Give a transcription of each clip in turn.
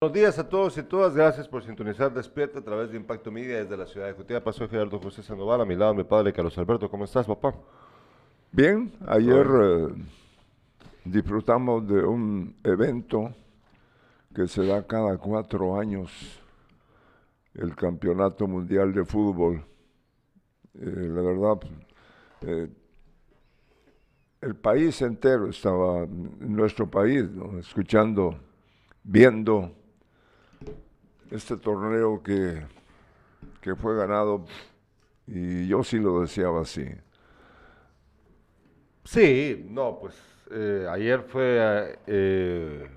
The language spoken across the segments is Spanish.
Buenos días a todos y todas, gracias por sintonizar Despierta a través de Impacto Media desde la ciudad de Jutiapa. Soy Gerardo José Sandoval, a mi lado mi padre Carlos Alberto. ¿Cómo estás, papá? Bien, ayer eh, disfrutamos de un evento que se da cada cuatro años, el Campeonato Mundial de Fútbol. Eh, la verdad, eh, el país entero estaba, en nuestro país, escuchando, viendo este torneo que, que fue ganado y yo sí lo deseaba así. Sí, no, pues eh, ayer fue eh,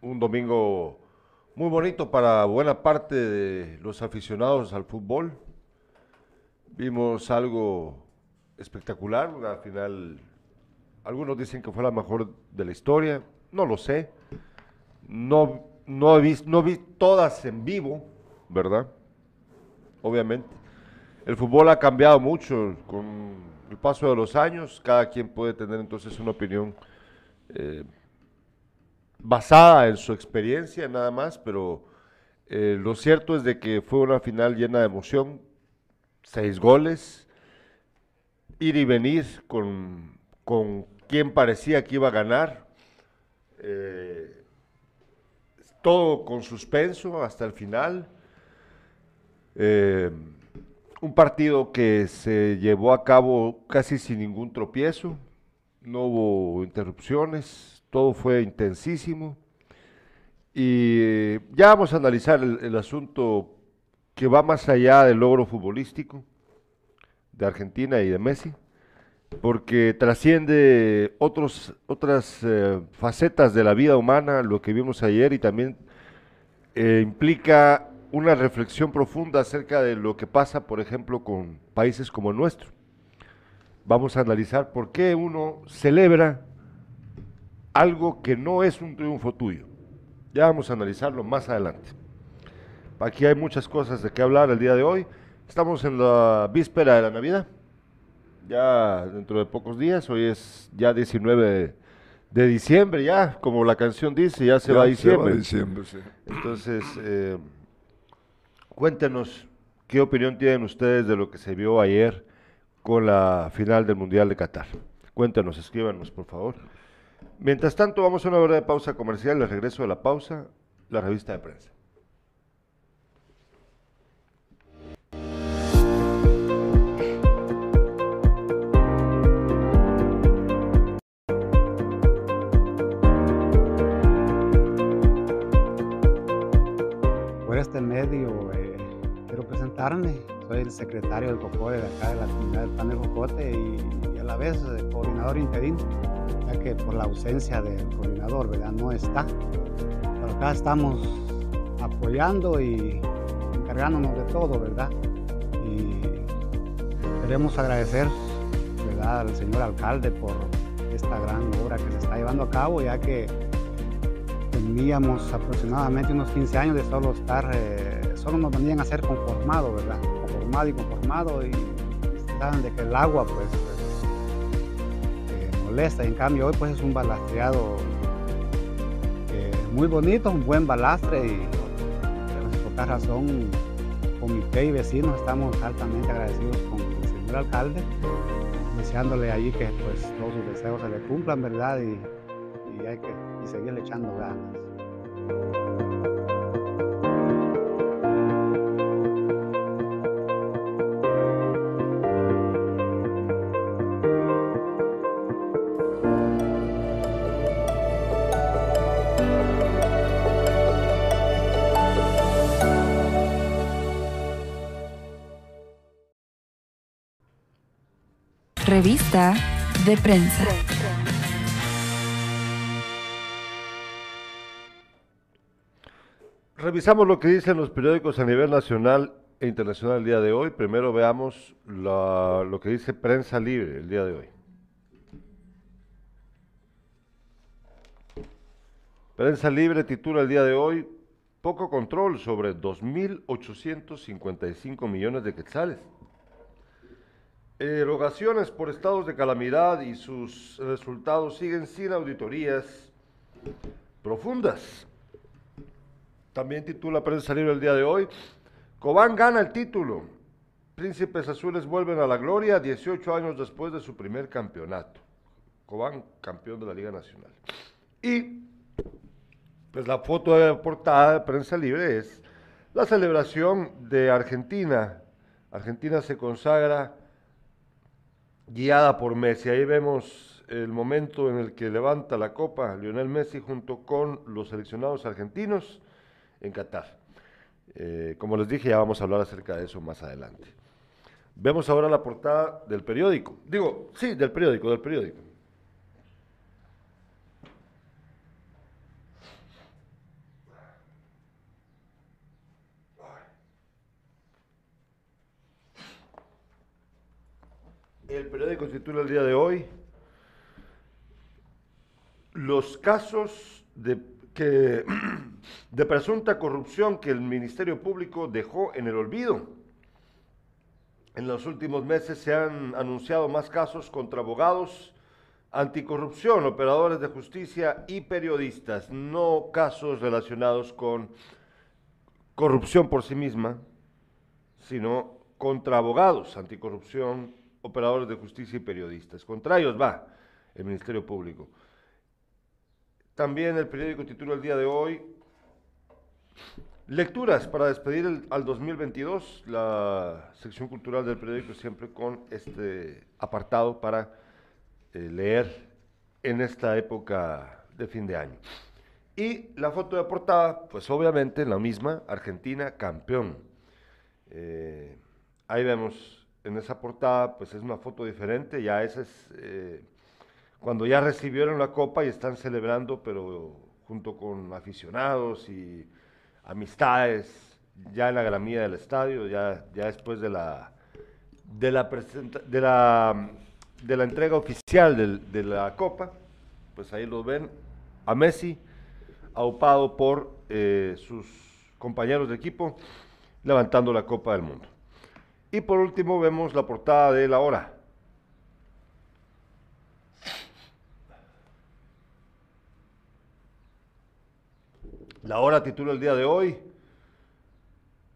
un domingo muy bonito para buena parte de los aficionados al fútbol. Vimos algo espectacular, una final, algunos dicen que fue la mejor de la historia, no lo sé. No no, he no vi todas en vivo, ¿verdad? Obviamente. El fútbol ha cambiado mucho con el paso de los años. Cada quien puede tener entonces una opinión eh, basada en su experiencia nada más, pero eh, lo cierto es de que fue una final llena de emoción, seis goles, ir y venir con, con quien parecía que iba a ganar. Eh, todo con suspenso hasta el final. Eh, un partido que se llevó a cabo casi sin ningún tropiezo, no hubo interrupciones, todo fue intensísimo. Y ya vamos a analizar el asunto que va más allá del logro futbolístico de Argentina y de Messi porque trasciende otros, otras eh, facetas de la vida humana, lo que vimos ayer, y también eh, implica una reflexión profunda acerca de lo que pasa, por ejemplo, con países como el nuestro. Vamos a analizar por qué uno celebra algo que no es un triunfo tuyo. Ya vamos a analizarlo más adelante. Aquí hay muchas cosas de qué hablar el día de hoy. Estamos en la víspera de la Navidad ya dentro de pocos días, hoy es ya 19 de, diciembre, ya, como la canción dice, ya se va a diciembre. diciembre sí. Entonces, eh, cuéntenos qué opinión tienen ustedes de lo que se vio ayer con la final del Mundial de Qatar. Cuéntenos, escríbanos, por favor. Mientras tanto, vamos a una hora de pausa comercial, el regreso de la pausa, la revista de prensa. Medio eh, quiero presentarme. Soy el secretario del COCODE de acá de la comunidad del Pan de Jocote y, a la vez eh, coordinador interino, ya que por la ausencia del coordinador, ¿verdad? No está. Pero acá estamos apoyando y encargándonos de todo, ¿verdad? Y queremos agradecer, ¿verdad? Al señor alcalde por esta gran obra que se está llevando a cabo, ya que teníamos aproximadamente unos 15 años de solo estar, eh, solo nos venían a ser conformado, ¿verdad? Conformado y conformado y saben de que el agua pues, eh, molesta y en cambio hoy pues es un balastreado eh, muy bonito, un buen balastre y por esta razón comité y vecinos estamos altamente agradecidos con el señor alcalde, deseándole allí que pues todos sus deseos se le cumplan, ¿verdad? Y, hay que y seguirle echando ganas. Revista de prensa. Revisamos lo que dicen los periódicos a nivel nacional e internacional el día de hoy. Primero veamos lo que dice Prensa Libre el día de hoy. Prensa Libre titula el día de hoy Poco control sobre 2.855 millones de quetzales. Erogaciones por estados de calamidad y sus resultados siguen sin auditorías profundas. También titula Prensa Libre el día de hoy. Cobán gana el título. Príncipes Azules vuelven a la gloria 18 años después de su primer campeonato. Cobán, campeón de la Liga Nacional. Y pues la foto de portada de Prensa Libre es la celebración de Argentina. Argentina se consagra guiada por Messi. Ahí vemos el momento en el que levanta la copa Lionel Messi junto con los seleccionados argentinos en Qatar. Eh, como les dije, ya vamos a hablar acerca de eso más adelante. Vemos ahora la portada del periódico. Digo, sí, del periódico, del periódico. El periódico titula el día de hoy los casos de, que, de presunta corrupción que el Ministerio Público dejó en el olvido. En los últimos meses se han anunciado más casos contra abogados anticorrupción, operadores de justicia y periodistas, no casos relacionados con corrupción por sí misma, sino contra abogados anticorrupción, operadores de justicia y periodistas. Contra ellos va el Ministerio Público. También el periódico titula el día de hoy Lecturas para despedir al 2022, la sección cultural del periódico siempre con este apartado para eh, leer en esta época de fin de año. Y la foto de portada, pues obviamente la misma, Argentina campeón. Eh, ahí vemos en esa portada, pues es una foto diferente, ya esa es eh, cuando ya recibieron la copa y están celebrando, pero junto con aficionados y amistades, ya en la gramilla del estadio, ya, ya después de la, de la, la, de la entrega oficial de la copa, pues ahí lo ven a Messi, aupado por eh, sus compañeros de equipo, levantando la Copa del Mundo. Y por último vemos la portada de La Hora. La Hora titula el día de hoy,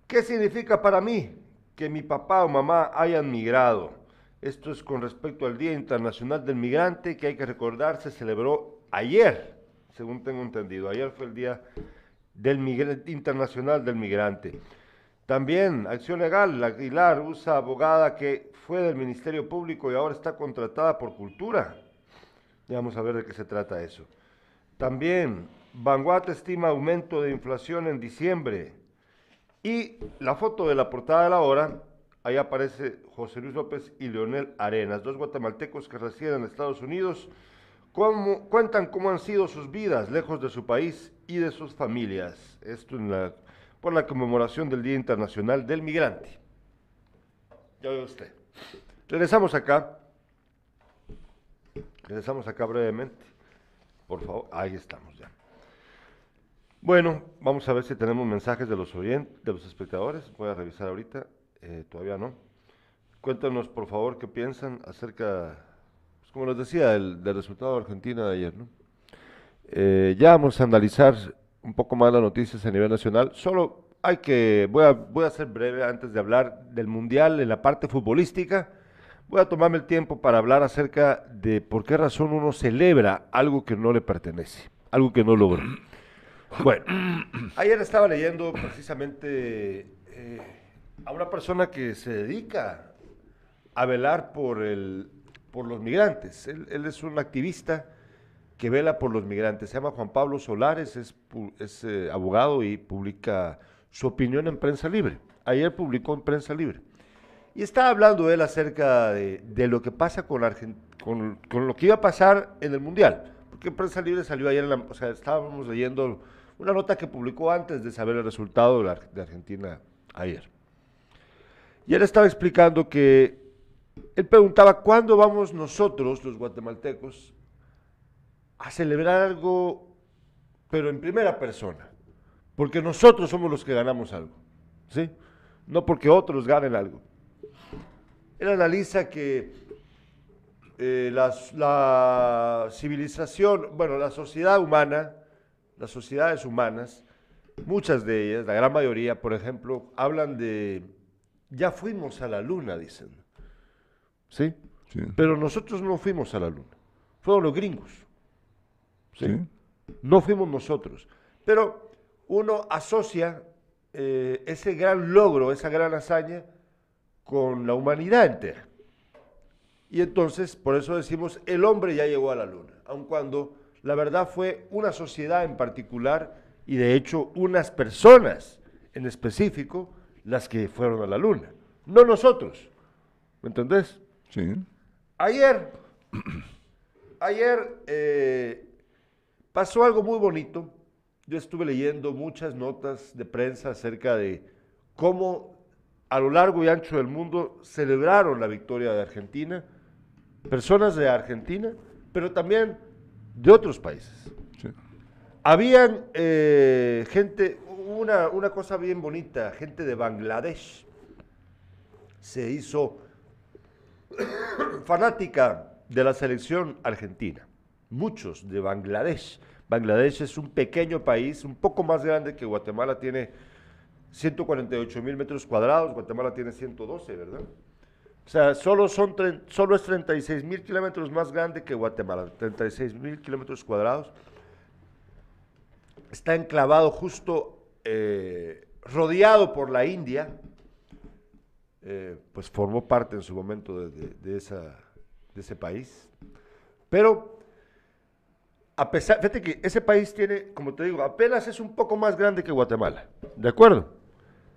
¿qué significa para mí que mi papá o mamá hayan migrado? Esto es con respecto al Día Internacional del Migrante que hay que recordar se celebró ayer, según tengo entendido. Ayer fue el Día del Internacional del Migrante. También, acción legal, Aguilar usa abogada que fue del Ministerio Público y ahora está contratada por Cultura. Ya vamos a ver de qué se trata eso. También, Vanguard estima aumento de inflación en diciembre. Y la foto de la portada de la hora, ahí aparece José Luis López y Leonel Arenas, dos guatemaltecos que residen en Estados Unidos, cuentan cómo han sido sus vidas lejos de su país y de sus familias. Esto por la conmemoración del Día Internacional del Migrante. Ya ve usted. Regresamos acá. Regresamos acá brevemente. Por favor, ahí estamos ya. Bueno, vamos a ver si tenemos mensajes de los oyentes, de los espectadores. Voy a revisar ahorita. Eh, todavía no. Cuéntanos, por favor, qué piensan acerca, pues, como les decía, del, resultado de Argentina de ayer. ¿no? Eh, ya vamos a analizar un poco más las noticias a nivel nacional. Solo hay que, voy a, voy a ser breve antes de hablar del Mundial en la parte futbolística. Voy a tomarme el tiempo para hablar acerca de por qué razón uno celebra algo que no le pertenece, algo que no logró. Bueno, ayer estaba leyendo precisamente eh, a una persona que se dedica a velar por, el, por los migrantes. Él, es un activista que vela por los migrantes. Se llama Juan Pablo Solares, es, es eh, abogado y publica su opinión en Prensa Libre. Ayer publicó en Prensa Libre. Y estaba hablando él acerca de, lo que pasa con, con, con, lo que iba a pasar en el Mundial. Porque en Prensa Libre salió ayer, o sea, estábamos leyendo una nota que publicó antes de saber el resultado de, Argentina ayer. Y él estaba explicando que él preguntaba, ¿cuándo vamos nosotros, los guatemaltecos, a celebrar algo, pero en primera persona, porque nosotros somos los que ganamos algo, ¿sí? No porque otros ganen algo. Él analiza que eh, la civilización, bueno, la sociedad humana, las sociedades humanas, muchas de ellas, la gran mayoría, por ejemplo, hablan de, ya fuimos a la luna, dicen. ¿Sí? Sí. Pero nosotros no fuimos a la luna, fueron los gringos. ¿sí? Sí. No fuimos nosotros. Pero uno asocia eh, ese gran logro, esa gran hazaña, con la humanidad entera. Y entonces, por eso decimos, el hombre ya llegó a la luna, aun cuando la verdad fue una sociedad en particular y de hecho unas personas en específico las que fueron a la luna, no nosotros. ¿Me entendés? Sí. Ayer, ayer eh, pasó algo muy bonito. Yo estuve leyendo muchas notas de prensa acerca de cómo a lo largo y ancho del mundo celebraron la victoria de Argentina, personas de Argentina, pero también de otros países. Sí. Habían eh, gente, una, una cosa bien bonita, gente de Bangladesh se hizo fanática de la selección argentina. Muchos de Bangladesh. Bangladesh es un pequeño país, un poco más grande que Guatemala, tiene 148 mil metros cuadrados, Guatemala tiene 112, ¿verdad? O sea, solo, son, solo es 36 mil kilómetros más grande que Guatemala, 36 mil kilómetros cuadrados. Está enclavado justo eh, rodeado por la India, eh, pues formó parte en su momento de, de ese país. Pero, a pesar, fíjate que ese país tiene, como te digo, apenas es un poco más grande que Guatemala, ¿de acuerdo?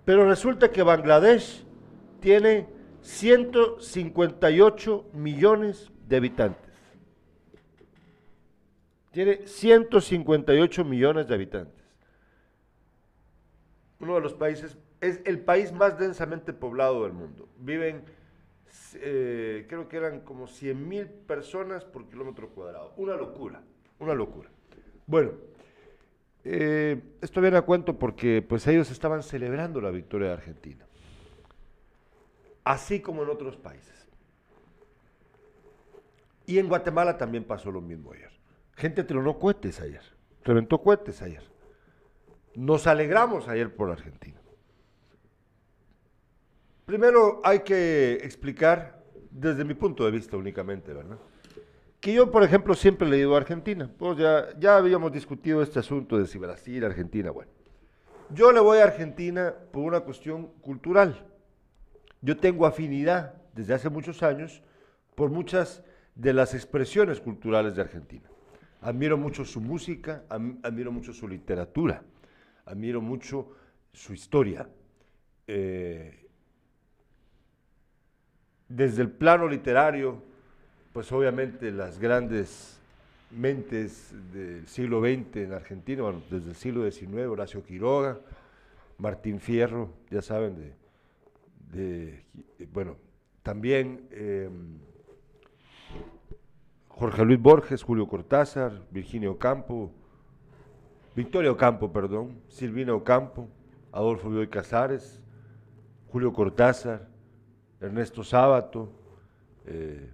Pero resulta que Bangladesh tiene 158 millones de habitantes. Tiene 158 millones de habitantes. Uno de los países, es el país más densamente poblado del mundo. Viven, eh, creo que eran como 100 mil personas por kilómetro cuadrado. Una locura, una locura. Bueno, eh, esto viene a cuento porque pues ellos estaban celebrando la victoria de Argentina. Así como en otros países. Y en Guatemala también pasó lo mismo ayer. Gente tronó cohetes ayer. Reventó cohetes ayer. Nos alegramos ayer por Argentina. Primero hay que explicar, desde mi punto de vista únicamente, ¿verdad? Que yo, por ejemplo, siempre le ido a Argentina. Pues ya, ya habíamos discutido este asunto de si Brasil, Argentina, bueno. Yo le voy a Argentina por una cuestión cultural. Yo tengo afinidad desde hace muchos años por muchas de las expresiones culturales de Argentina. Admiro mucho su música, admiro mucho su literatura, admiro mucho su historia. Eh, desde el plano literario, pues obviamente las grandes mentes del siglo XX en Argentina, bueno, desde el siglo XIX, Horacio Quiroga, Martín Fierro, ya saben, de, de- bueno, también eh, Jorge Luis Borges, Julio Cortázar, Virginia Ocampo, Victoria Ocampo, perdón, Silvina Ocampo, Adolfo Bioy Casares, Julio Cortázar, Ernesto Sábato, eh,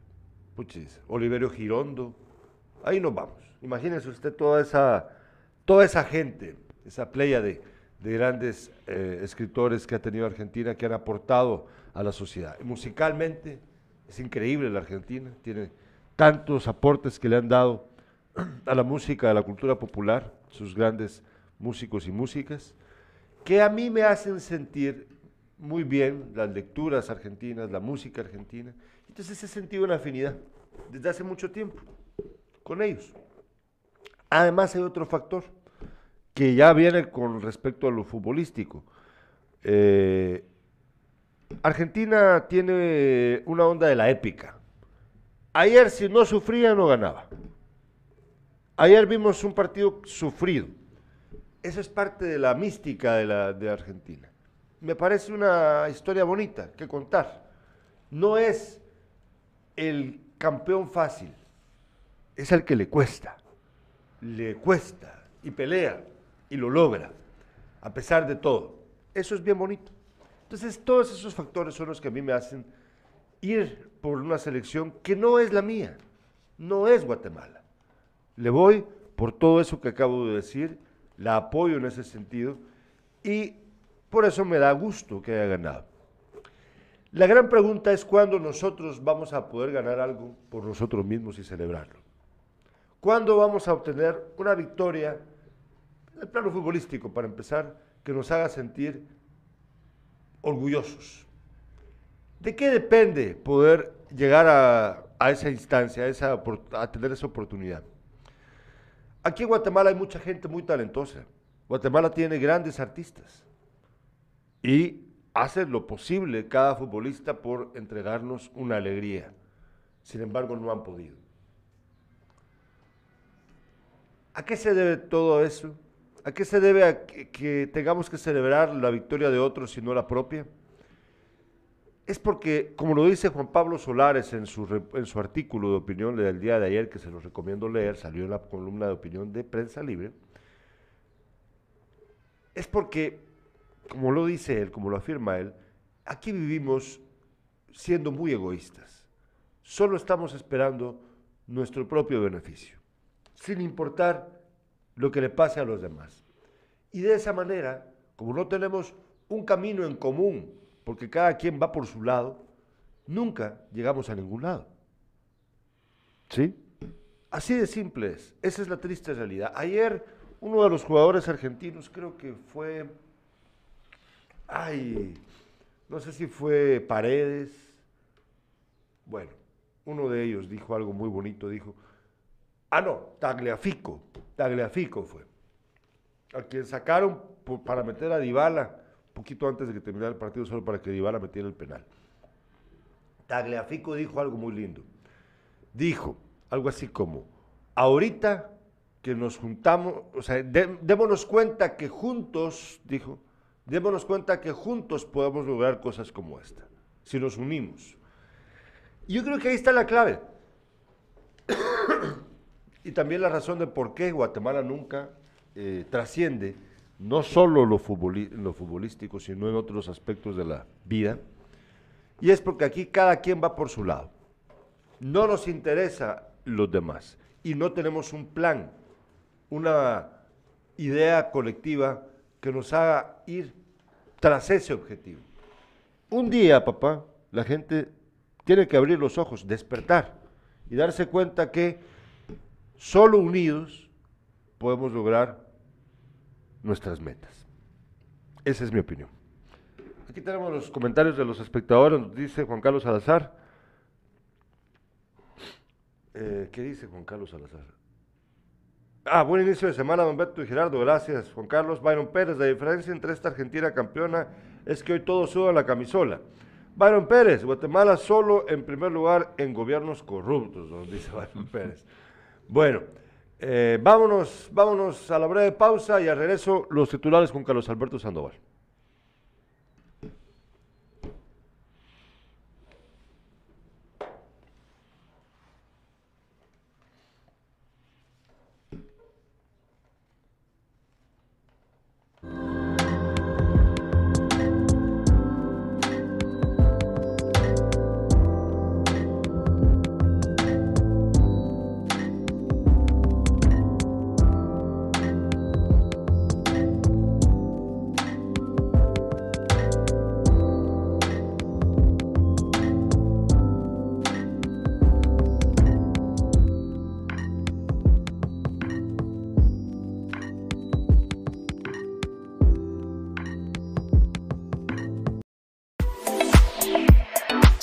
puchis, Oliverio Girondo, ahí nos vamos. Imagínense usted toda esa, toda esa gente, esa playa de, de grandes eh, escritores que ha tenido Argentina, que han aportado a la sociedad. Musicalmente es increíble la Argentina, tiene tantos aportes que le han dado a la música, a la cultura popular, sus grandes músicos y músicas, que a mí me hacen sentir muy bien las lecturas argentinas, la música argentina. Entonces he sentido una afinidad desde hace mucho tiempo con ellos. Además hay otro factor que ya viene con respecto a lo futbolístico. Eh, Argentina tiene una onda de la épica. Ayer si no sufría no ganaba. Ayer vimos un partido sufrido. Eso es parte de la mística de, la, de Argentina. Me parece una historia bonita que contar. No es el campeón fácil, es el que le cuesta. Le cuesta y pelea y lo logra, a pesar de todo. Eso es bien bonito. Entonces, todos esos factores son los que a mí me hacen ir por una selección que no es la mía, no es Guatemala. Le voy por todo eso que acabo de decir, la apoyo en ese sentido Y por eso me da gusto que haya ganado. La gran pregunta es cuándo nosotros vamos a poder ganar algo por nosotros mismos y celebrarlo. ¿Cuándo vamos a obtener una victoria el plano futbolístico, para empezar, que nos haga sentir orgullosos? ¿De qué depende poder llegar a, esa instancia, a, a tener esa oportunidad? Aquí en Guatemala hay mucha gente muy talentosa. Guatemala tiene grandes artistas. Y hace lo posible cada futbolista por entregarnos una alegría. Sin embargo, no han podido. ¿A qué se debe todo eso? ¿A qué se debe a que, tengamos que celebrar la victoria de otros y no la propia? Es porque, como lo dice Juan Pablo Solares en su, en su artículo de opinión del día de ayer, que se los recomiendo leer, salió en la columna de opinión de Prensa Libre, es porque como lo dice él, como lo afirma él, aquí vivimos siendo muy egoístas. Solo estamos esperando nuestro propio beneficio, sin importar lo que le pase a los demás. Y de esa manera, como no tenemos un camino en común, porque cada quien va por su lado, nunca llegamos a ningún lado. ¿Sí? Así de simple es. Esa es la triste realidad. Ayer uno de los jugadores argentinos, creo que fue ay, no sé si fue Paredes, bueno, uno de ellos dijo algo muy bonito, dijo, ah, no, Tagliafico, Tagliafico fue, a quien sacaron para meter a Dybala, un poquito antes de que terminara el partido, solo para que Dybala metiera el penal. Tagliafico dijo algo muy lindo, dijo algo así como, ahorita que nos juntamos, o sea, démonos cuenta que juntos, dijo, démonos cuenta que juntos podemos lograr cosas como esta, si nos unimos. yo creo que ahí está la clave. Y también la razón de por qué Guatemala nunca eh, trasciende, no solo lo, lo futbolístico, sino en otros aspectos de la vida. Y es porque aquí cada quien va por su lado. No nos interesa los demás. Y no tenemos un plan, una idea colectiva que nos haga ir tras ese objetivo. Un día, papá, la gente tiene que abrir los ojos, despertar y darse cuenta que solo unidos podemos lograr nuestras metas. Esa es mi opinión. Aquí tenemos los comentarios de los espectadores, nos dice Juan Carlos Salazar. Eh, ¿Qué dice Juan Carlos Salazar? Ah, buen inicio de semana, don Beto y Gerardo. Gracias, Juan Carlos. Byron Pérez, la diferencia entre esta Argentina campeona es que hoy todos sudan la camisola. Byron Pérez, Guatemala solo en primer lugar en gobiernos corruptos, nos dice Byron Pérez. Bueno, eh, vámonos, vámonos a la breve pausa y al regreso los titulares con Carlos Alberto Sandoval.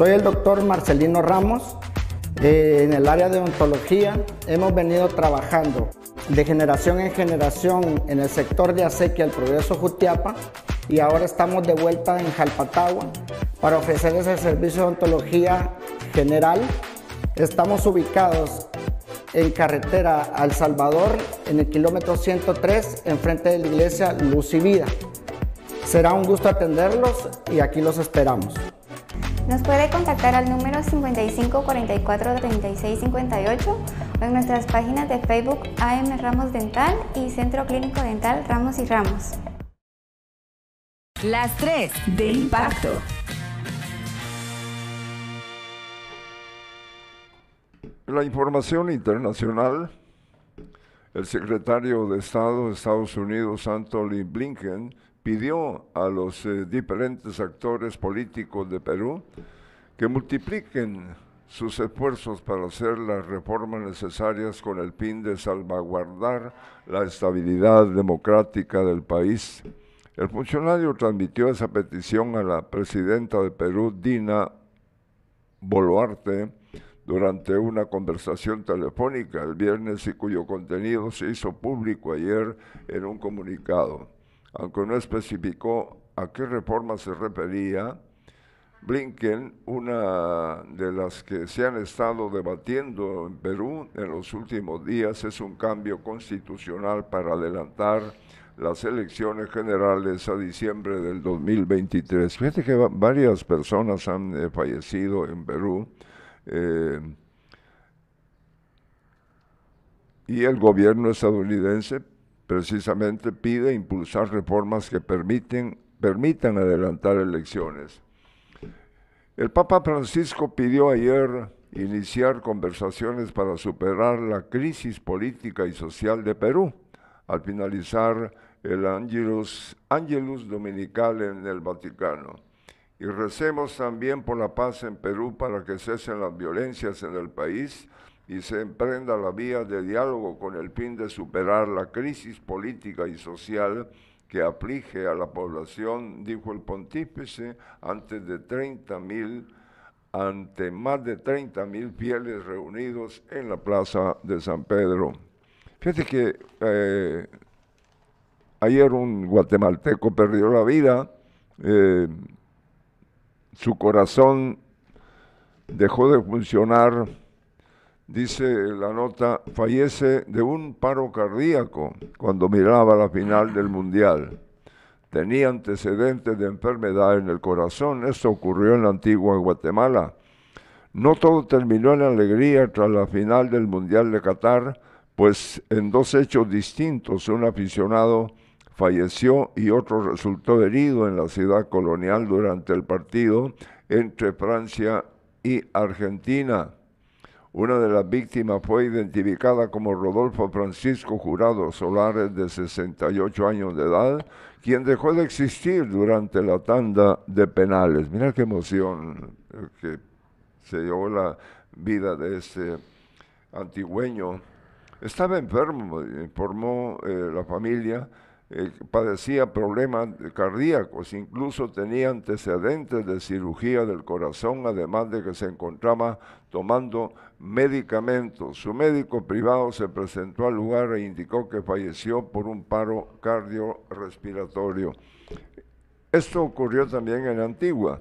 Soy el doctor Marcelino Ramos. Eh, en el área de ontología hemos venido trabajando de generación en generación en el sector de acequia el Progreso Jutiapa y ahora estamos de vuelta en Jalpatagua para ofrecerles el servicio de ontología general. Estamos ubicados en carretera al Salvador en el kilómetro 103 enfrente de la iglesia Luz y Vida. Será un gusto atenderlos y aquí los esperamos. Nos puede contactar al número 55 44 36 58 o en nuestras páginas de Facebook AM Ramos Dental y Centro Clínico Dental Ramos y Ramos. Las tres de impacto. La información internacional, el secretario de Estado de Estados Unidos, Anthony Blinken, pidió a los eh, diferentes actores políticos de Perú que multipliquen sus esfuerzos para hacer las reformas necesarias con el fin de salvaguardar la estabilidad democrática del país. El funcionario transmitió esa petición a la presidenta de Perú, Dina Boluarte, durante una conversación telefónica el viernes y cuyo contenido se hizo público ayer en un comunicado. Aunque no especificó a qué reforma se refería, Blinken, una de las que se han estado debatiendo en Perú en los últimos días, es un cambio constitucional para adelantar las elecciones generales a diciembre del 2023. Fíjate que varias personas han eh, fallecido en Perú eh, y el gobierno estadounidense precisamente pide impulsar reformas que permiten, permitan adelantar elecciones. El Papa Francisco pidió ayer iniciar conversaciones para superar la crisis política y social de Perú al finalizar el Angelus, Angelus Dominical en el Vaticano. Y recemos también por la paz en Perú para que cesen las violencias en el país y se emprenda la vía de diálogo con el fin de superar la crisis política y social que aflige a la población, dijo el pontífice, antes de 30 mil, ante más de 30 mil fieles reunidos en la plaza de San Pedro. Fíjate que eh, ayer un guatemalteco perdió la vida. Eh, su corazón dejó de funcionar, dice la nota, fallece de un paro cardíaco cuando miraba la final del Mundial. Tenía antecedentes de enfermedad en el corazón. Esto ocurrió en la antigua Guatemala. No todo terminó en alegría tras la final del Mundial de Qatar, pues en dos hechos distintos un aficionado falleció y otro resultó herido en la ciudad colonial durante el partido entre Francia y Argentina. Una de las víctimas fue identificada como Rodolfo Francisco Jurado Solares, de 68 años de edad, quien dejó de existir durante la tanda de penales. Mira qué emoción que se llevó la vida de este antigüeño. Estaba enfermo, informó eh, la familia, eh, padecía problemas cardíacos, incluso tenía antecedentes de cirugía del corazón, además de que se encontraba tomando medicamentos. Su médico privado se presentó al lugar e indicó que falleció por un paro cardiorrespiratorio. Esto ocurrió también en Antigua.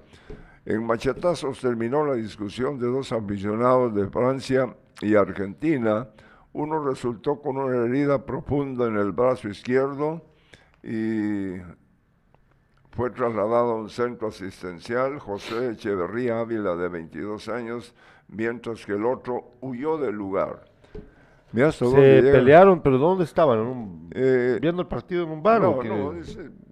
En Machetazos terminó la discusión de dos aficionados de Francia y Argentina. Uno resultó con una herida profunda en el brazo izquierdo y fue trasladado a un centro asistencial, José Echeverría Ávila, de 22 años, mientras que el otro huyó del lugar. Se pelearon, pero ¿dónde estaban? Eh, ¿Viendo el partido en un bar? No, no,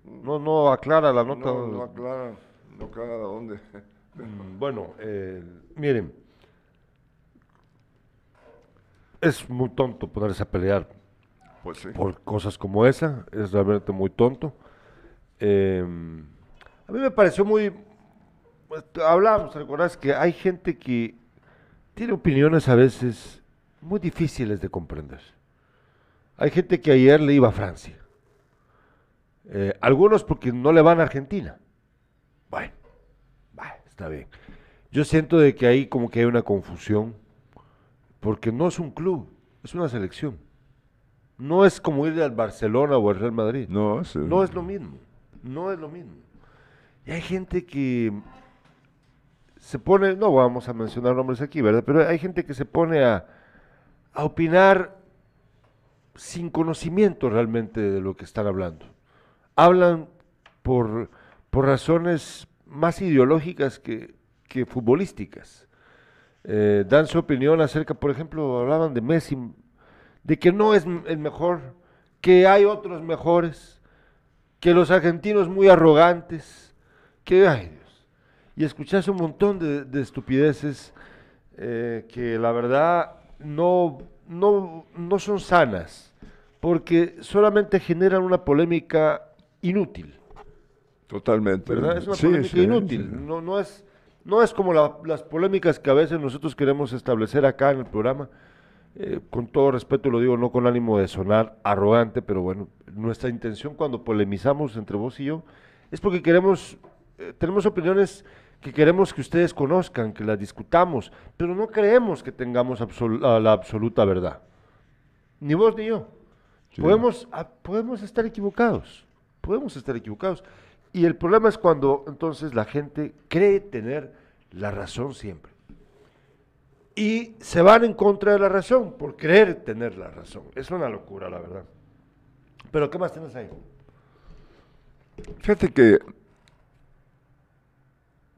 no, no, aclara la nota. No, no aclara, no aclara dónde. Mm, bueno, eh, miren, es muy tonto ponerse a pelear pues por cosas como esa, es realmente muy tonto. Em, a mí me pareció muy... Pues, hablábamos, ¿te Que hay gente que tiene opiniones a veces muy difíciles de comprender. Hay gente que ayer le iba a Francia. Eh, algunos porque no le van a Argentina. Bueno, está bien. Yo siento de que ahí como que hay una confusión, porque no es un club, es una selección. No es como ir al Barcelona o al Real Madrid. No, no es lo mismo. No es lo mismo. Y hay gente que se pone, no vamos a mencionar nombres aquí, ¿verdad? Pero hay gente que se pone a, a opinar sin conocimiento realmente de lo que están hablando. Hablan por, por razones más ideológicas que, que futbolísticas. Eh, dan su opinión acerca, por ejemplo, hablaban de Messi, de que no es el mejor, que hay otros mejores, que los argentinos muy arrogantes, que, ay y escuchas un montón de, de estupideces eh, que la verdad no, no, no son sanas, porque solamente generan una polémica inútil. Totalmente. ¿verdad? Es una Sí, polémica sí, inútil. sí. No, no es, no es como la- las polémicas que a veces nosotros queremos establecer acá en el programa. Eh, con todo respeto lo digo, no con ánimo de sonar arrogante, pero bueno, nuestra intención cuando polemizamos entre vos y yo es porque queremos, eh, tenemos opiniones que queremos que ustedes conozcan, que las discutamos, pero no creemos que tengamos absol- la absoluta verdad. Ni vos ni yo. Sí. Podemos, ah, podemos estar equivocados, podemos estar equivocados. Y el problema es cuando entonces la gente cree tener la razón siempre. Y se van en contra de la razón por creer tener la razón. Es una locura, la verdad. Pero ¿qué más tienes ahí? Fíjate que,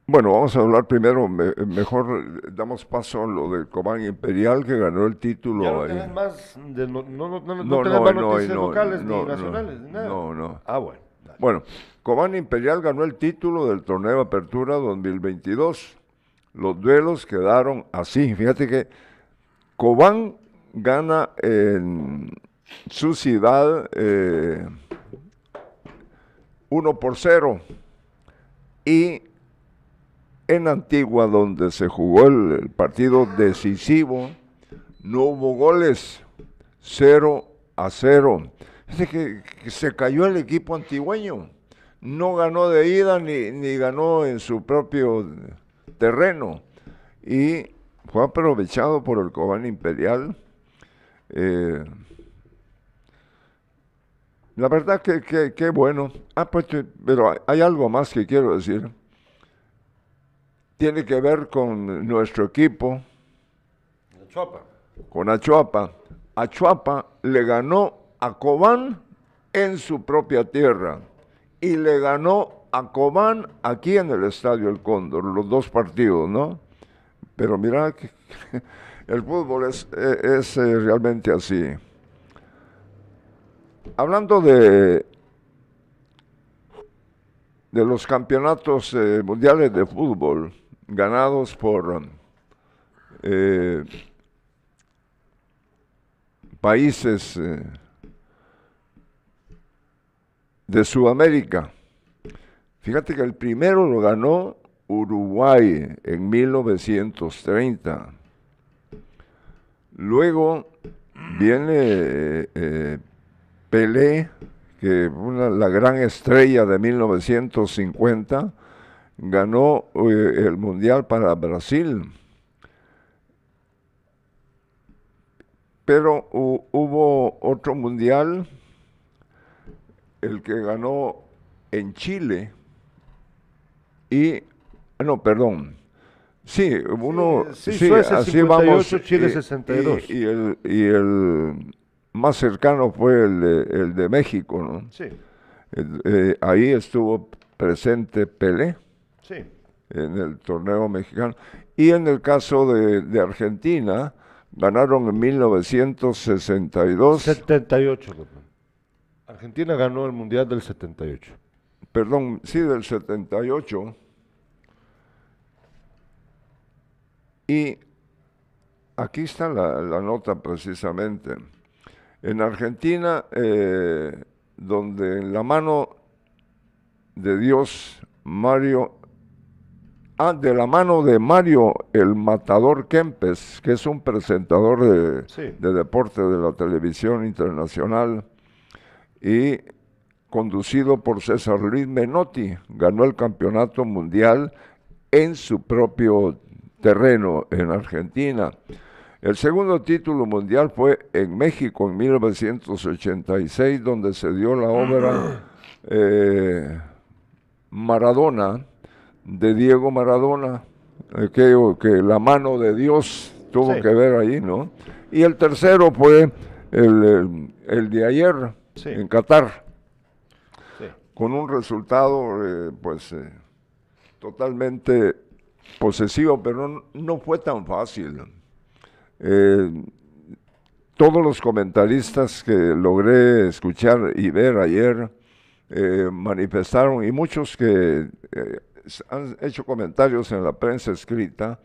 bueno, vamos a hablar primero, me- mejor eh, damos paso a lo del Cobán Imperial que ganó el título. Ya no ahí. tenés más, de no, no, no, no, no No, tenés no, más no, noticias no, locales no, ni no, nacionales, nada. no, no. Ah, bueno. dale. Bueno, Cobán Imperial ganó el título del torneo Apertura 2022. Los duelos quedaron así. Fíjate que Cobán gana en su ciudad eh, 1 por 0 y en Antigua, donde se jugó el, partido decisivo, no hubo goles, 0 a 0. Fíjate que, que se cayó el equipo antigüeño. No ganó de ida ni, ganó en su propio terreno. Y fue aprovechado por el Cobán Imperial. Eh, la verdad que, que, bueno. Ah, pues, pero hay algo más que quiero decir. Tiene que ver con nuestro equipo, con Achuapa. Achuapa le ganó a Cobán en su propia tierra y le ganó a Cobán aquí en el Estadio El Cóndor, los dos partidos, ¿no? Pero mira que el fútbol es, es, eh, realmente así. Hablando de, de los campeonatos eh, mundiales de fútbol ganados por eh, países eh, de Sudamérica. Fíjate que el primero lo ganó Uruguay en 1930. Luego viene eh, Pelé, que la gran estrella de 1950, ganó eh, el Mundial para Brasil. Pero hu- hubo otro mundial, el que ganó en Chile, y, ah, no, perdón, sí, uno, sí, sí, Suecia así 58, vamos, Chile y- 62. Y, y el, y el más cercano fue el de, el de México, ¿no? Sí, El- eh, ahí estuvo presente Pelé sí. en el torneo mexicano. Y en el caso de, de Argentina, ganaron en 1962, 78. perdón. Argentina ganó el Mundial del 78. perdón, sí, del 78. Y aquí está la, la nota precisamente. En Argentina, eh, donde en la mano de Dios, Mario, ah, de la mano de Mario el Matador Kempes, que es un presentador de, Sí. de deporte de la televisión internacional, y conducido por César Luis Menotti, ganó el campeonato mundial en su propio terreno, en Argentina. El segundo título mundial fue en México en 1986, donde se dio la obra eh, Maradona, de Diego Maradona, aquello que la mano de Dios tuvo Sí. que ver ahí, ¿no? Y el tercero fue el, el- el de ayer, Sí. en Qatar. Sí. con un resultado eh, pues eh, totalmente posesivo, pero no, no fue tan fácil. Eh, todos los comentaristas que logré escuchar y ver ayer eh, manifestaron, y muchos que eh, han hecho comentarios en la prensa escrita,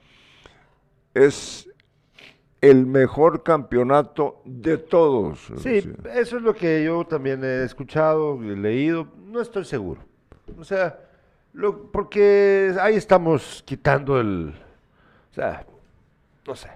es el mejor campeonato de todos. Sí, Sí. eso es lo que yo también he escuchado, he leído, no estoy seguro. O sea, lo- porque ahí estamos quitando el... O sea, no sé.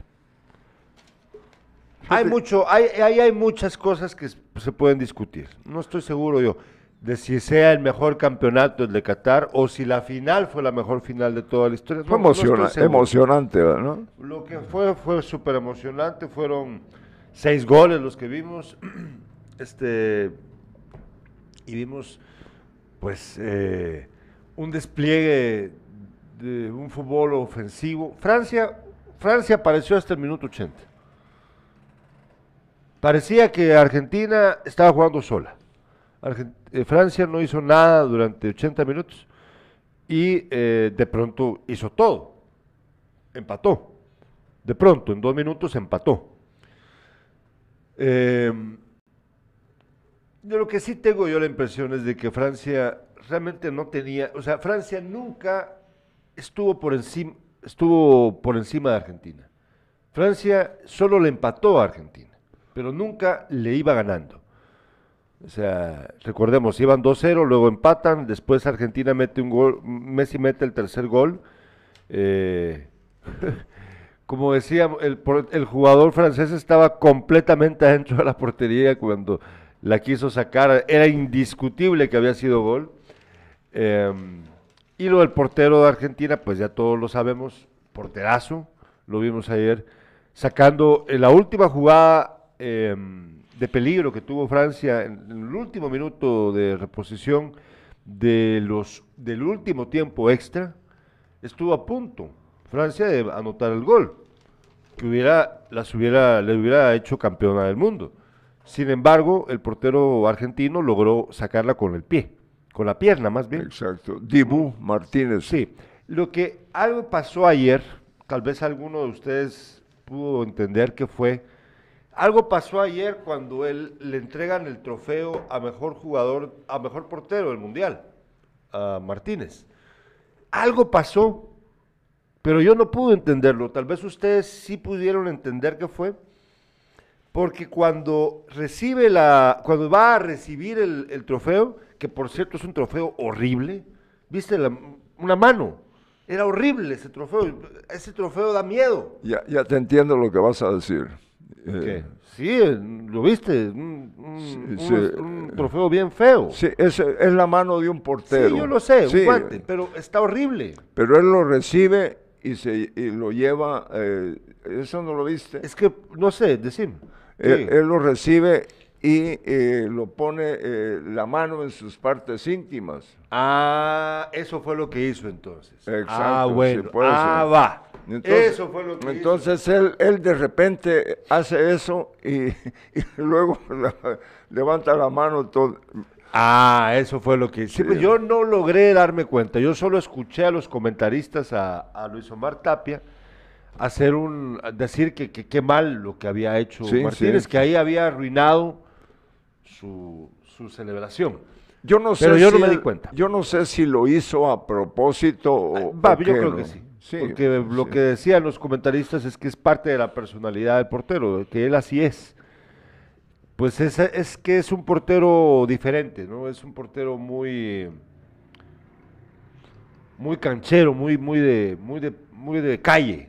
Hay mucho, hay, ahí hay muchas cosas que se pueden discutir. No estoy seguro yo de si sea el mejor campeonato el de Qatar o si la final fue la mejor final de toda la historia. Fue No- no emociona- seguro. emocionante, ¿no? Lo que fue fue súper emocionante, fueron seis goles los que vimos, este y vimos pues eh, un despliegue de un fútbol ofensivo. Francia, Francia apareció hasta el minuto 80. Parecía que Argentina estaba jugando sola. Eh, Francia no hizo nada durante 80 minutos y eh, de pronto hizo todo empató. De pronto, en dos minutos empató. Eh, yo lo que sí tengo yo la impresión es de que Francia realmente no tenía, o sea, Francia nunca estuvo por encima, estuvo por encima de Argentina. Francia solo le empató a Argentina, pero nunca le iba ganando. O sea, recordemos, iban 2-0, luego empatan, después Argentina mete un gol, Messi mete el tercer gol. eh, como decía, el, jugador francés estaba completamente adentro de la portería cuando la quiso sacar. Era indiscutible que había sido gol. Eh, y lo del portero de Argentina, pues ya todos lo sabemos, porterazo, lo vimos ayer, sacando en la última jugada eh, de peligro que tuvo Francia en, en el último minuto de reposición de los, del último tiempo extra, estuvo a punto Francia de anotar el gol, que hubiera, las hubiera, le hubiera hecho campeona del mundo. Sin embargo, el portero argentino logró sacarla con el pie, con la pierna más bien. Exacto. Dibu Martínez. Sí, lo que algo pasó ayer, tal vez alguno de ustedes pudo entender que fue, algo pasó ayer cuando él le entregan el trofeo a mejor jugador, a mejor portero del mundial, a Martínez. Algo pasó, pero yo no pude entenderlo. Tal vez ustedes sí pudieron entender qué fue. Porque cuando recibe la, cuando va a recibir el, trofeo, que por cierto es un trofeo horrible, viste la- una mano, era horrible ese trofeo, ese trofeo da miedo. Ya te entiendo lo que vas a decir. Eh, ¿Qué? Sí, eh, lo viste, un, un- Sí, un- sí. un trofeo bien feo. Sí, es, es la mano de un portero. Sí, yo lo sé, Sí, un guante, pero está horrible. Pero él lo recibe y, se, y lo lleva. eh, ¿Eso no lo viste? Es que, no sé, decime. Él, Sí. él lo recibe y eh, lo pone eh, la mano en sus partes íntimas. Ah, eso fue lo que hizo entonces. Exacto, ah, sí, bueno. ah, va. Entonces- eso fue lo que hizo. Entonces él, él de repente hace eso y, y luego la- levanta la mano. Todo. Ah, eso fue lo que... Sí, Sí. pues yo no logré darme cuenta. Yo solo escuché a los comentaristas, a, a Luis Omar Tapia, hacer un... decir que que qué mal lo que había hecho Sí, Martínez, sí. que ahí había arruinado su, su celebración. Yo no sé Pero yo no me di cuenta. Yo no sé si lo hizo a propósito o. Va, o yo qué, creo ¿no? que sí. Sí, porque lo que decían los comentaristas es que es parte de la personalidad del portero, que él así es. Pues es, es que es un portero diferente, ¿no? Es un portero muy muy canchero, muy muy de muy de muy de calle.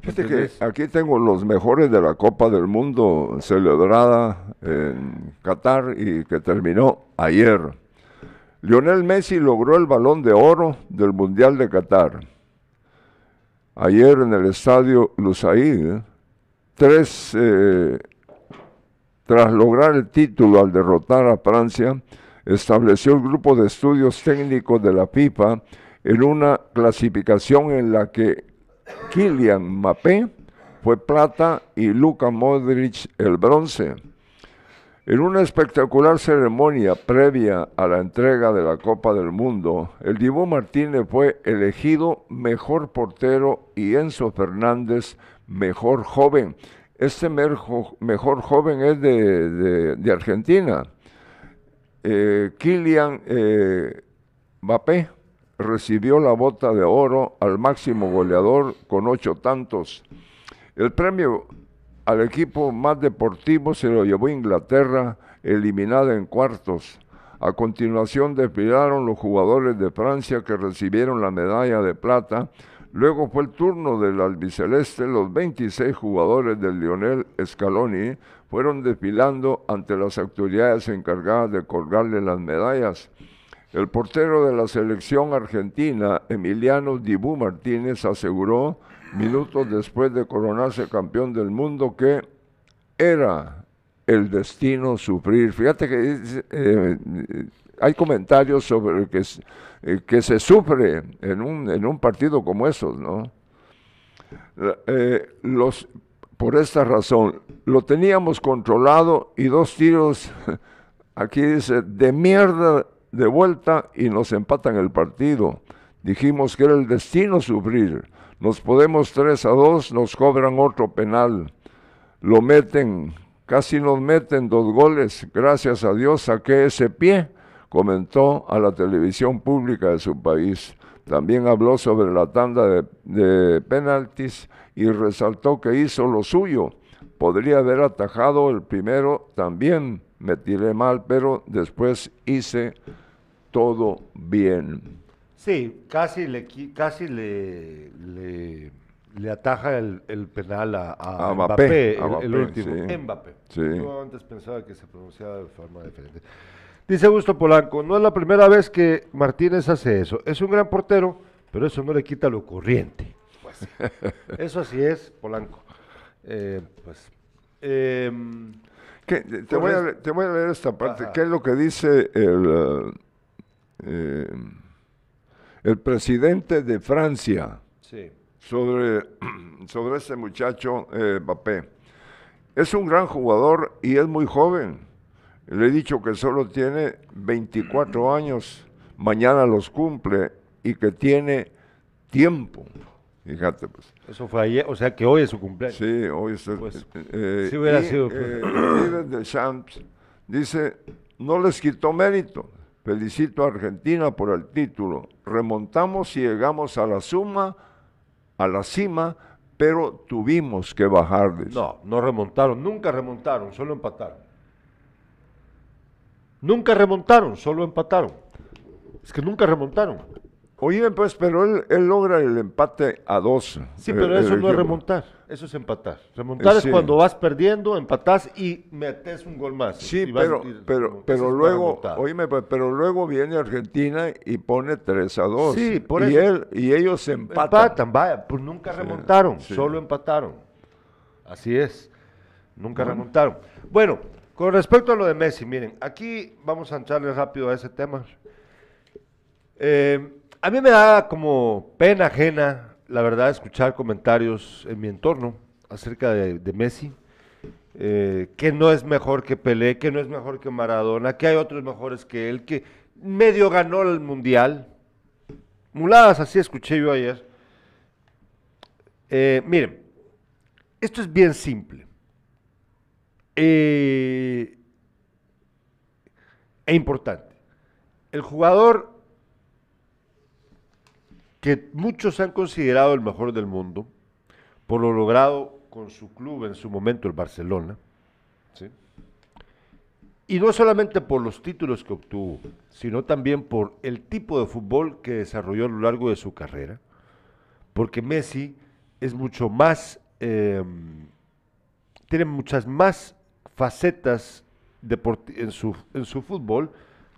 Fíjate que aquí tengo los mejores de la Copa del Mundo celebrada en Qatar y que terminó ayer. Lionel Messi logró el balón de oro del Mundial de Qatar. Ayer en el estadio Lusail, ¿eh? tres, eh, tras lograr el título al derrotar a Francia, estableció el grupo de estudios técnicos de la FIFA en una clasificación en la que Kylian Mbappé fue plata y Luka Modric el bronce. En una espectacular ceremonia previa a la entrega de la Copa del Mundo, el Dibu Martínez fue elegido mejor portero y Enzo Fernández mejor joven. Este mejor joven es de, Argentina. Eh, Kylian eh, Mbappé recibió la bota de oro al máximo goleador con ocho tantos. El premio al equipo más deportivo se lo llevó Inglaterra, eliminada en cuartos. A continuación desfilaron los jugadores de Francia que recibieron la medalla de plata. Luego fue el turno del albiceleste. Los 26 jugadores del Lionel Scaloni fueron desfilando ante las autoridades encargadas de colgarle las medallas. El portero de la selección argentina, Emiliano Dibu Martínez, aseguró minutos después de coronarse campeón del mundo, que era el destino sufrir. Fíjate que eh, hay comentarios sobre que, eh, que se sufre en un, en un partido como esos, ¿no? Eh, por esta razón, lo teníamos controlado y dos tiros, aquí dice, de mierda de vuelta y nos empatan el partido. Dijimos que era el destino sufrir. Nos podemos 3 a 2, nos cobran otro penal. Lo meten, casi nos meten dos goles. Gracias a Dios saqué ese pie, comentó a la televisión pública de su país. También habló sobre la tanda de, de penaltis y resaltó que hizo lo suyo. Podría haber atajado el primero también. Me tiré mal, pero después hice todo bien. Sí, casi le, casi le, le, ataja el, penal a, Mbappé, el, último. Mbappé. Yo antes pensaba que se pronunciaba de forma diferente. Dice Augusto Polanco, no es la primera vez que Martínez hace eso. Es un gran portero, pero eso no le quita lo corriente. Pues, eso así es, Polanco. Eh, pues, em, te, voy a, te, voy a, leer esta parte. ¿Qué es lo que dice el... Eh, el presidente de Francia sobre, sobre ese muchacho eh, Mbappé. Es un gran jugador y es muy joven. Le he dicho que solo tiene 24 años, mañana los cumple y que tiene tiempo. Fíjate, pues. Eso fue ayer, o sea que hoy es su cumpleaños. Sí, hoy es el, pues, eh, si hubiera sido. Eh, de Champs dice: no les quitó mérito, Felicito a Argentina por el título. Remontamos y llegamos a la suma, a la cima, pero tuvimos que bajar No, no remontaron, nunca remontaron, solo empataron. Nunca remontaron, solo empataron. Es que nunca remontaron. Oye, pues, pero él, él logra el empate a dos. Sí, pero eso no es remontar, eso es empatar. Remontar es cuando vas perdiendo, empatás y metes un gol más. Sí, pero, pero, pero luego, oíme, pues, pero luego viene Argentina y pone 3 a 2. Sí, por y Él, y ellos empatan. Empatan, vaya, pues nunca remontaron, solo empataron. Así es, nunca remontaron. Bueno, con respecto a lo de Messi, miren, aquí vamos a entrarle rápido a ese tema. Eh, a mí me da como pena ajena, la verdad, escuchar comentarios en mi entorno acerca de, Messi, eh, que no es mejor que Pelé, que no es mejor que Maradona, que hay otros mejores que él, que medio ganó el Mundial. Muladas, así escuché yo ayer. Eh, miren, esto es bien simple. Eh, e importante. El jugador que muchos han considerado el mejor del mundo por lo logrado con su club en su momento, el Barcelona, y no solamente por los títulos que obtuvo, sino también por el tipo de fútbol que desarrolló a lo largo de su carrera, porque Messi es mucho más, em, tiene muchas más facetas en su, en su fútbol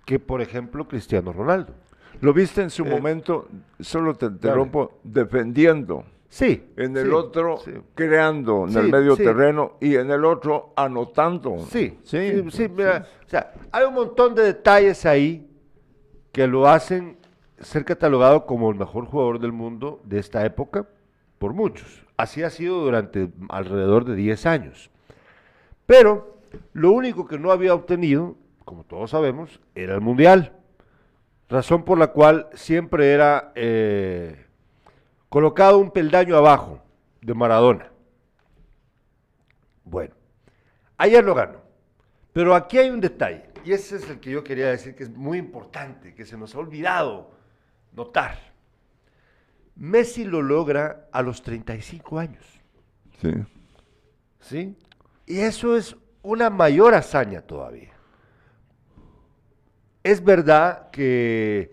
que, por ejemplo, Cristiano Ronaldo. Lo viste en su eh, momento, solo te interrumpo, defendiendo. Sí. En el otro, creando en el medio terreno y en el otro, anotando. Sí, sí, sí. Mira, o sea, hay un montón de detalles ahí que lo hacen ser catalogado como el mejor jugador del mundo de esta época por muchos. Así ha sido durante alrededor de 10 años. Pero Lo único que no había obtenido, como todos sabemos, era el Mundial. Razón por la cual siempre era eh, colocado un peldaño abajo de Maradona. Bueno, ayer lo ganó. Pero aquí hay un detalle, y ese es el que yo quería decir que es muy importante, que se nos ha olvidado notar. Messi lo logra a los 35 años. Sí. ¿Sí? Y eso es una mayor hazaña todavía. Es verdad que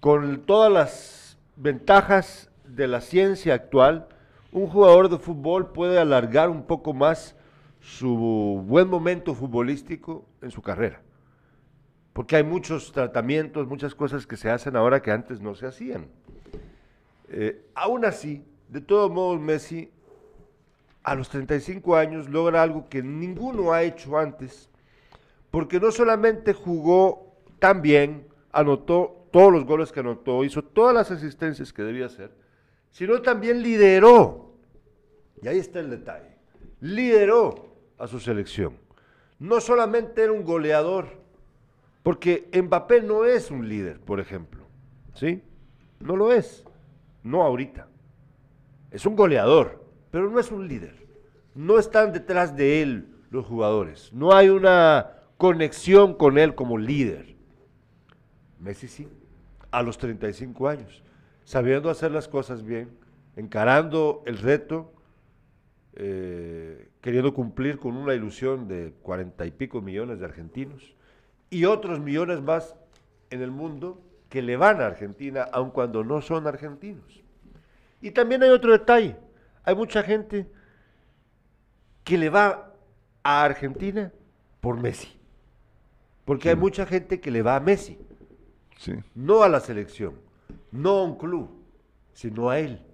con todas las ventajas de la ciencia actual, un jugador de fútbol puede alargar un poco más su buen momento futbolístico en su carrera. Porque hay muchos tratamientos, muchas cosas que se hacen ahora que antes no se hacían. Eh, aún así, de todos modos, Messi a los 35 años logra algo que ninguno ha hecho antes, porque no solamente jugó tan bien, anotó todos los goles que anotó, hizo todas las asistencias que debía hacer, sino también lideró. Y ahí está el detalle. Lideró a su selección. No solamente era un goleador, porque Mbappé no es un líder, por ejemplo. ¿Sí? No lo es. No ahorita. Es un goleador, pero no es un líder. No están detrás de él los jugadores. No hay una conexión con él como líder. Messi sí, a los 35 años, sabiendo hacer las cosas bien, encarando el reto, eh, queriendo cumplir con una ilusión de cuarenta y pico millones de argentinos y otros millones más en el mundo que le van a Argentina, aun cuando no son argentinos. Y también hay otro detalle, hay mucha gente que le va a Argentina por Messi, porque hay mucha gente que le va a Messi, No a la selección, no a un club, sino a él.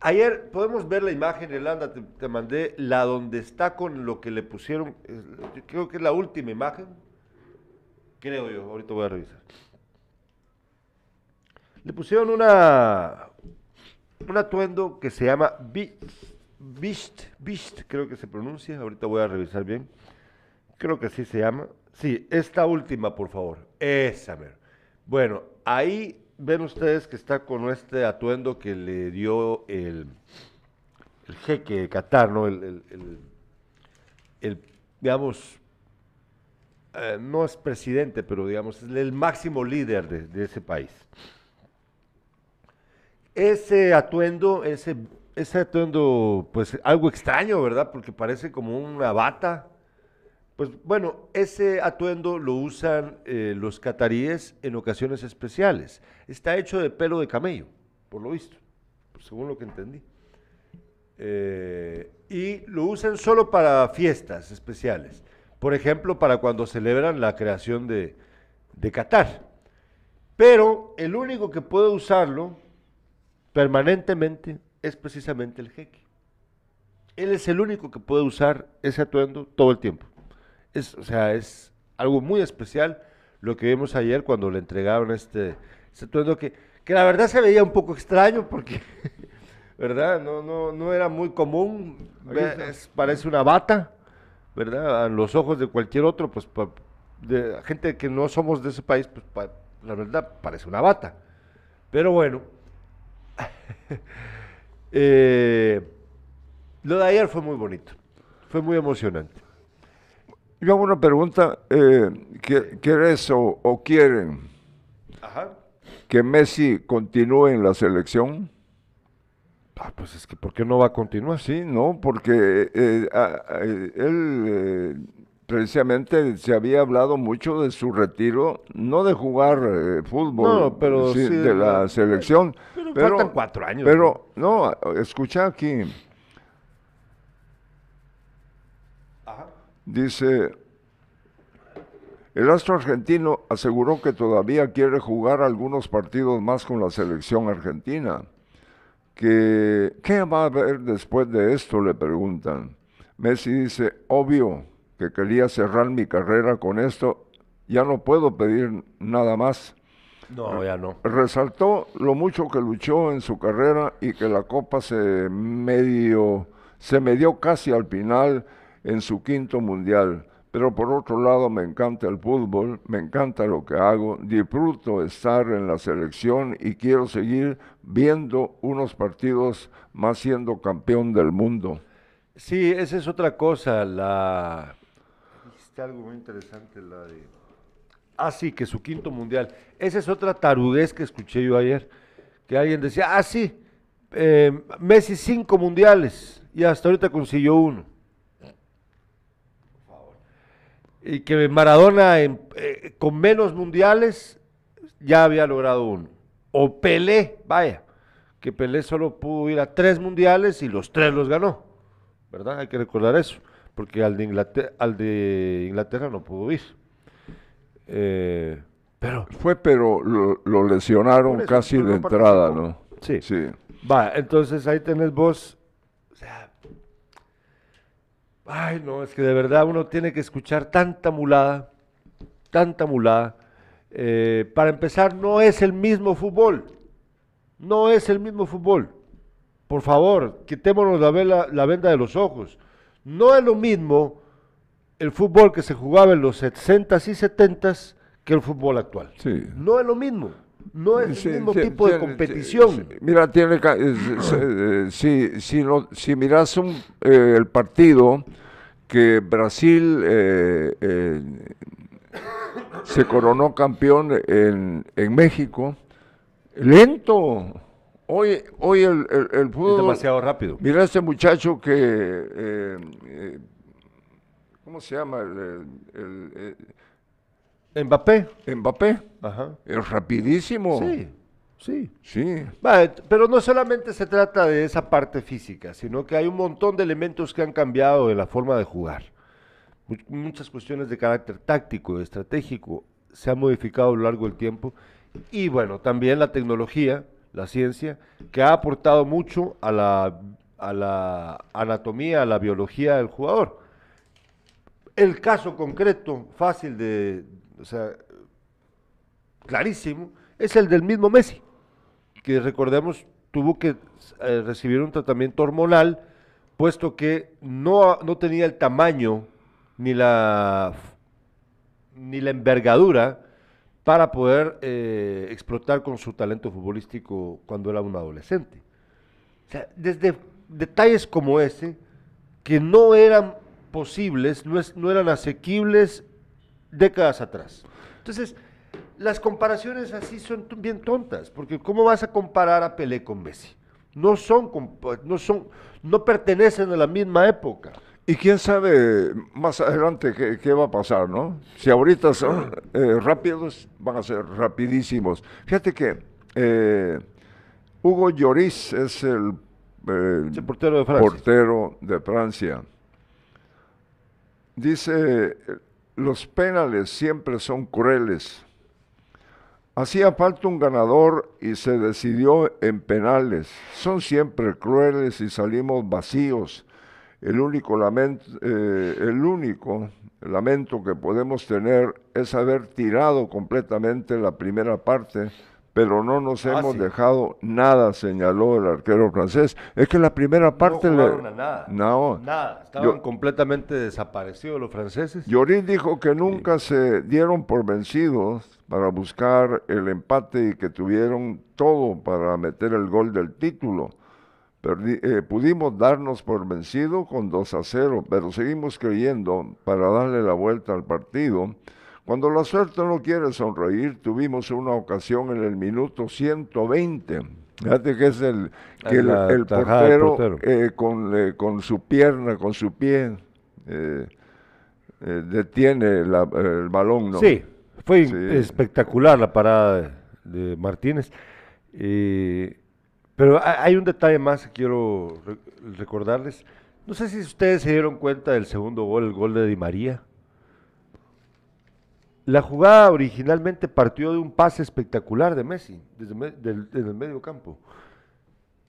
Ayer podemos ver la imagen, Yolanda, te, te mandé la donde está con lo que le pusieron, eh, creo que es la última imagen, creo yo, ahorita voy a revisar. Le pusieron una, un atuendo que se llama Bist, Bist, creo que se pronuncia, ahorita voy a revisar bien. Creo que así se llama. Sí, esta última, por favor. Esa, mero. Bueno, ahí ven ustedes que está con este atuendo que le dio el, jeque de Qatar, ¿no? El- el, digamos, eh, no es presidente, pero digamos, es el máximo líder de, de ese país. Ese atuendo, ese, ese atuendo, pues algo extraño, ¿verdad? Porque parece como una bata. Pues bueno, ese atuendo lo usan eh, los cataríes en ocasiones especiales. Está hecho de pelo de camello, por lo visto, según lo que entendí. Eh, y lo usan solo para fiestas especiales. Por ejemplo, para cuando celebran la creación de, de Qatar. Pero el único que puede usarlo permanentemente es precisamente el jeque. Él es el único que puede usar ese atuendo todo el tiempo. Es, o sea, es algo muy especial lo que vimos ayer cuando le entregaron este, este atuendo que, que la verdad se veía un poco extraño porque, ¿verdad? No, no, no era muy común. Es- parece una bata, ¿verdad? A los ojos de cualquier otro, pues pa- de gente que no somos de ese país, pues pa- la verdad parece una bata. Pero bueno, eh, lo de ayer fue muy bonito, fue muy emocionante. Yo hago una pregunta, eh, ¿qué- ¿quieres o, o quieren Ajá. que Messi continúe en la selección? Ah, pues es que, ¿por qué no va a continuar? Sí, no, porque eh, a- a- eh, él eh, precisamente se había hablado mucho de su retiro, no de jugar eh, fútbol, No, pero sí, sí de la la- selección. pero faltan cuatro años, Pero, no, escucha aquí, Ajá. Dice, el astro argentino aseguró que todavía quiere jugar algunos partidos más con la selección argentina. Que, ¿Qué va a haber después de esto? Le preguntan. Messi dice, obvio que quería cerrar mi carrera con esto, ya no puedo pedir nada más. No, ya no. Resaltó lo mucho que luchó en su carrera y que la copa se medio se medió casi al final en su quinto mundial. Pero por otro lado me encanta el fútbol, me encanta lo que hago, disfruto estar en la selección y quiero seguir viendo unos partidos más siendo campeón del mundo. Sí, esa es otra cosa, la... Algo muy interesante, la de... Ah, sí, que su quinto mundial. Esa es otra tarudez que escuché yo ayer, que alguien decía, ah, sí, eh, Messi cinco mundiales y hasta ahorita consiguió uno. Y que Maradona en- eh, con menos mundiales ya había logrado uno. O Pelé, vaya, que Pelé solo pudo ir a tres mundiales y los tres los ganó. ¿Verdad? Hay que recordar eso, porque al de Inglaterra, al de Inglaterra no pudo ir. Eh, pero, Fue, pero lo, lo lesionaron eso, casi de entrada. ¿no? sí. Sí. Va, entonces ahí tenés vos. Ay, no, es que de verdad uno tiene que escuchar tanta mulada, tanta mulada. Eh, para empezar, no es el mismo fútbol. No es el mismo fútbol. Por favor, quitémonos la, vela- la venda de los ojos. No es lo mismo el fútbol que se jugaba en los 60s y 70s que el fútbol actual. Sí. No es lo mismo. No es Sí, el mismo sí, tipo de competición. Mira, tiene ca- es- es, eh, si, si, no- si miras un, eh, el partido que Brasil eh, eh, se coronó campeón en, en México, lento. Hoy, hoy el, el, el Es fútbol... demasiado rápido. Mira ese muchacho que... eh, eh, ¿Cómo se llama? El, el- el- Mbappé. Mbappé. Ajá. Es rapidísimo. Sí, sí. Sí. Pero no solamente se trata de esa parte física, sino que hay un montón de elementos que han cambiado en la forma de jugar. Mu- Muchas cuestiones de carácter táctico, estratégico, se han modificado a lo largo del tiempo. Y bueno, también la tecnología, la ciencia, que ha aportado mucho a la, a la anatomía, a la biología del jugador. El caso concreto, fácil de, o sea, clarísimo, es el del mismo Messi, que recordemos tuvo que eh, recibir un tratamiento hormonal, puesto que no, no tenía el tamaño ni la, ni la envergadura para poder eh, explotar con su talento futbolístico cuando era un adolescente. O sea, desde detalles como ese, que no eran posibles, no, es- no eran asequibles décadas atrás. Entonces, las comparaciones así son bien tontas, porque ¿cómo vas a comparar a Pelé con Messi? No son, no son, no pertenecen a la misma época. Y quién sabe más adelante qué, qué va a pasar, ¿no? Si ahorita son eh, rápidos, van a ser rapidísimos. Fíjate que eh, Hugo Lloris es el eh, de portero de Francia. Dice, los penales siempre son crueles. Hacía falta un ganador y se decidió en penales. Son siempre crueles y salimos vacíos. El único lamento, eh, el único lamento que podemos tener es haber tirado completamente la primera parte, pero no nos Ah, hemos sí. dejado nada, señaló el arquero francés. Es que la primera parte no le- jugaron a nada. no, Nada. Estaban Yo- completamente desaparecidos los franceses. Lloris dijo que nunca se dieron por vencidos para buscar el empate y que tuvieron todo para meter el gol del título. Perdi- eh, pudimos darnos por vencido con 2 a 0, pero seguimos creyendo para darle la vuelta al partido. Cuando la suerte no quiere sonreír, tuvimos una ocasión en el minuto 120. Fíjate que es el, que el, portero, portero. eh, con, eh, con su pierna, con su pie, eh, detiene la- el balón, ¿no? Sí, fue Sí. espectacular la parada de, de Martínez. Pero ha- hay un detalle más que quiero re- recordarles. No sé si ustedes se dieron cuenta del segundo gol, el gol de Di María. La jugada originalmente partió de un pase espectacular de Messi, desde, el medio campo.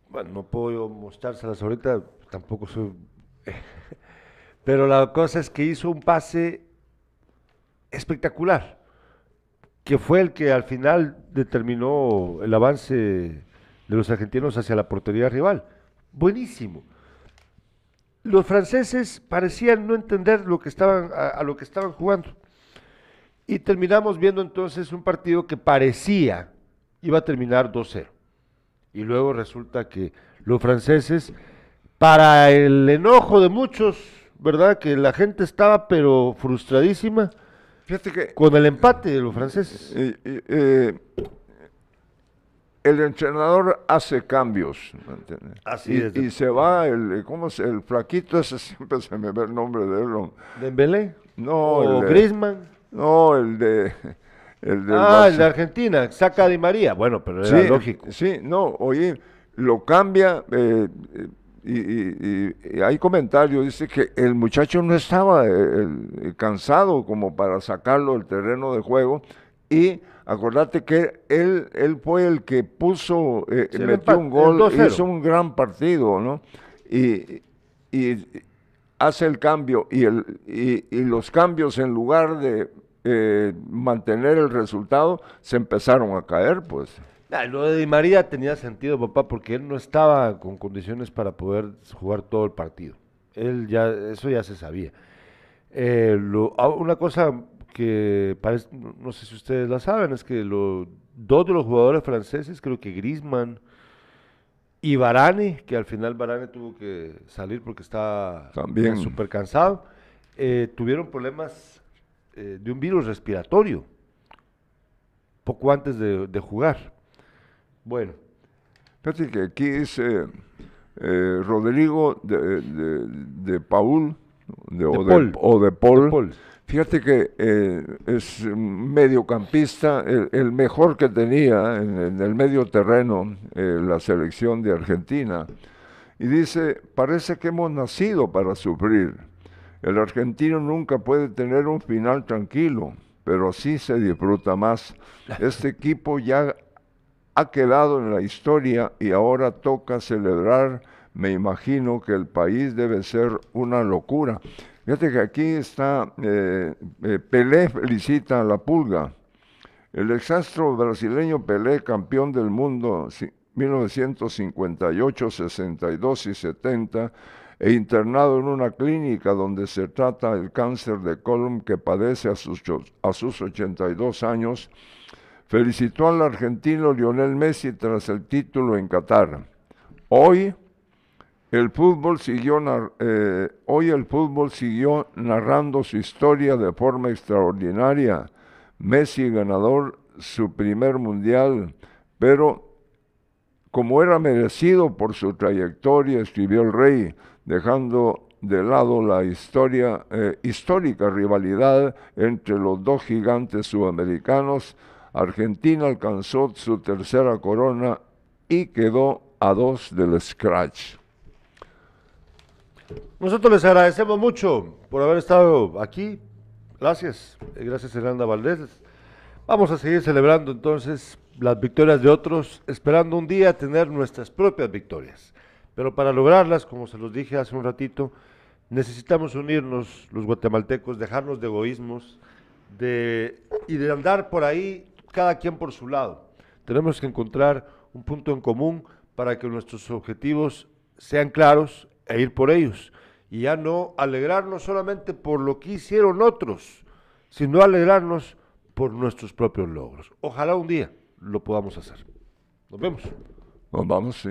Bueno, no puedo mostrárselas ahorita, tampoco soy... Pero la cosa es que hizo un pase espectacular, que fue el que al final determinó el avance de los argentinos hacia la portería rival. Buenísimo. los franceses parecían no entender lo que estaban, a lo que estaban jugando. Y terminamos viendo entonces un partido que parecía iba a terminar 2-0. Y luego resulta que los franceses, para el enojo de muchos, ¿verdad? Que la gente estaba pero frustradísima Fíjate que con el empate de los franceses. eh, eh, eh, el entrenador hace cambios. Así y, es. y se va el, ¿cómo se, el flaquito ese siempre se me ve el nombre de él. Dembélé No, o el Griezmann. No, el de el del Ah, el de Argentina, saca a Di María. Bueno, pero era sí, lógico. Sí, no, oye, lo cambia eh, eh, y, y- y- y hay comentarios, dice que el muchacho no estaba eh, el- cansado como para sacarlo del terreno de juego y acordate que él, él fue el que puso, eh, metió un gol, el 2-0. hizo un gran partido, ¿no? Y, y hace el cambio y, el, y, y los cambios en lugar de eh, mantener el resultado se empezaron a caer, pues. Ah, lo de Di María tenía sentido, papá, porque él no estaba con condiciones para poder jugar todo el partido. Él ya, eso ya se sabía. Eh, lo- ah, una cosa que parece, no sé si ustedes la saben, es que lo- dos de los jugadores franceses, creo que Griezmann y Varane, que al final Varane tuvo que salir porque estaba También. súper cansado, eh, tuvieron problemas eh, de un virus respiratorio poco antes de, de jugar. Bueno, Fíjate que aquí dice eh, Rodrigo de, de, de Paul, de- o, Paul. de, o de Paul. Fíjate que eh, es mediocampista, el, el mejor que tenía en, en el medio terreno eh, la selección de Argentina. Y dice, parece que hemos nacido para sufrir. El argentino nunca puede tener un final tranquilo, pero así se disfruta más. Este equipo ya ha quedado en la historia y ahora toca celebrar. Me imagino que el país debe ser una locura. Fíjate que aquí está, eh, eh, Pelé felicita a la pulga. El exastro brasileño Pelé, campeón del mundo ci- 1958, 62 y 70, e internado en una clínica donde se trata el cáncer de colon que padece a sus, a sus 82 años, felicitó al argentino Lionel Messi tras el título en Qatar. Hoy el fútbol siguió eh, hoy el fútbol siguió narrando su historia de forma extraordinaria. Messi ganador su primer mundial, pero como era merecido por su trayectoria, escribió el rey, dejando de lado la historia, eh, histórica rivalidad entre los dos gigantes sudamericanos. Argentina alcanzó su tercera corona y quedó a dos del scratch. Nosotros les agradecemos mucho por haber estado aquí. Gracias. Eh, Gracias, Hernanda Valdés. Vamos a seguir celebrando entonces las victorias de otros, esperando un día tener nuestras propias victorias. Pero para lograrlas, como se los dije hace un ratito, necesitamos unirnos los guatemaltecos, dejarnos de egoísmos y de andar por ahí cada quien por su lado. Tenemos que encontrar un punto en común para que nuestros objetivos sean claros e ir por ellos. Y ya no alegrarnos solamente por lo que hicieron otros, sino alegrarnos por nuestros propios logros. Ojalá un día lo podamos hacer. Nos vemos. Nos vamos, sí.